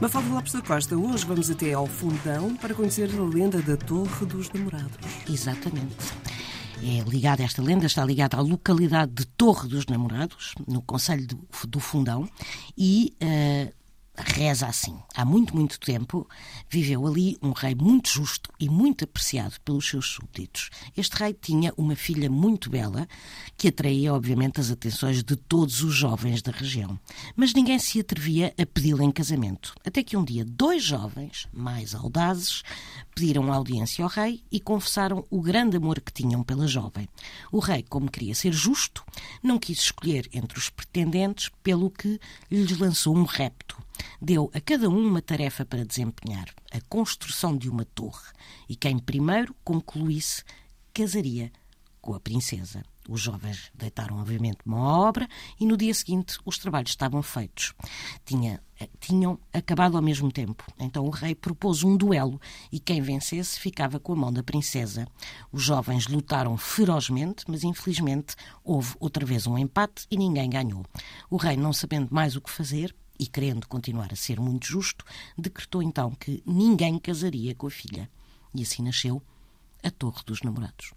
Mafalda Lopes da Costa, hoje vamos até ao Fundão para conhecer a lenda da Torre dos Namorados. Exatamente. É ligada, esta lenda está ligada à localidade de Torre dos Namorados, no Conselho do, Fundão, e uh, reza assim. Há muito, muito tempo viveu ali um rei muito justo e muito apreciado pelos seus súbditos. Este rei tinha uma filha muito bela que atraía, obviamente, as atenções de todos os jovens da região. Mas ninguém se atrevia a pedi-la em casamento. Até que um dia, dois jovens, mais audazes, pediram audiência ao rei e confessaram o grande amor que tinham pela jovem. O rei, como queria ser justo, não quis escolher entre os pretendentes, pelo que lhes lançou um repto deu a cada um uma tarefa para desempenhar, a construção de uma torre, e quem primeiro concluísse casaria com a princesa. Os jovens deitaram, obviamente, uma obra e no dia seguinte os trabalhos estavam feitos. Tinha, tinham acabado ao mesmo tempo. Então o rei propôs um duelo e quem vencesse ficava com a mão da princesa. Os jovens lutaram ferozmente, mas infelizmente houve outra vez um empate e ninguém ganhou. O rei, não sabendo mais o que fazer, e querendo continuar a ser muito justo, decretou então que ninguém casaria com a filha. E assim nasceu a Torre dos Namorados.